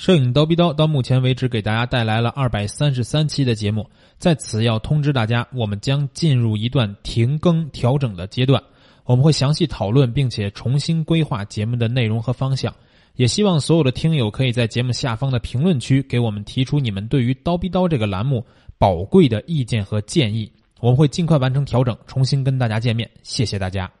摄影刀逼刀到目前为止给大家带来了二百三十三期的节目，在此要通知大家，我们将进入一段停更调整的阶段，我们会详细讨论并且重新规划节目的内容和方向，也希望所有的听友可以在节目下方的评论区给我们提出你们对于刀逼刀这个栏目宝贵的意见和建议，我们会尽快完成调整，重新跟大家见面，谢谢大家。